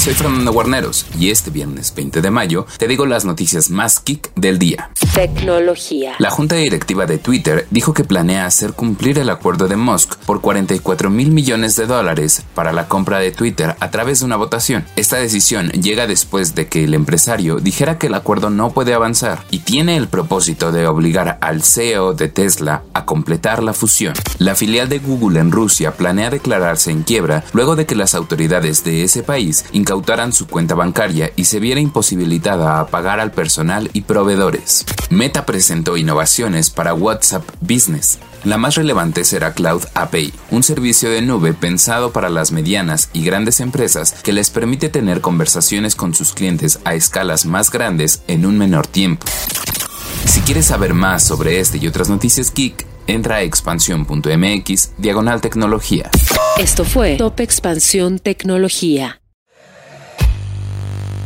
Soy Fernando Guarneros y este viernes 20 de mayo te digo las noticias más geek del día. Tecnología. La junta directiva de Twitter dijo que planea hacer cumplir el acuerdo de Musk por 44 mil millones de dólares para la compra de Twitter a través de una votación. Esta decisión llega después de que el empresario dijera que el acuerdo no puede avanzar y tiene el propósito de obligar al CEO de Tesla a completar la fusión. La filial de Google en Rusia planea declararse en quiebra luego de que las autoridades de ese país incautaran su cuenta bancaria y se viera imposibilitada a pagar al personal y proveedores. Meta presentó innovaciones para WhatsApp Business. La más relevante será Cloud API, un servicio de nube pensado para las medianas y grandes empresas que les permite tener conversaciones con sus clientes a escalas más grandes en un menor tiempo. Si quieres saber más sobre este y otras noticias geek, entra a expansión.mx diagonal tecnología. Esto fue Top Expansión Tecnología.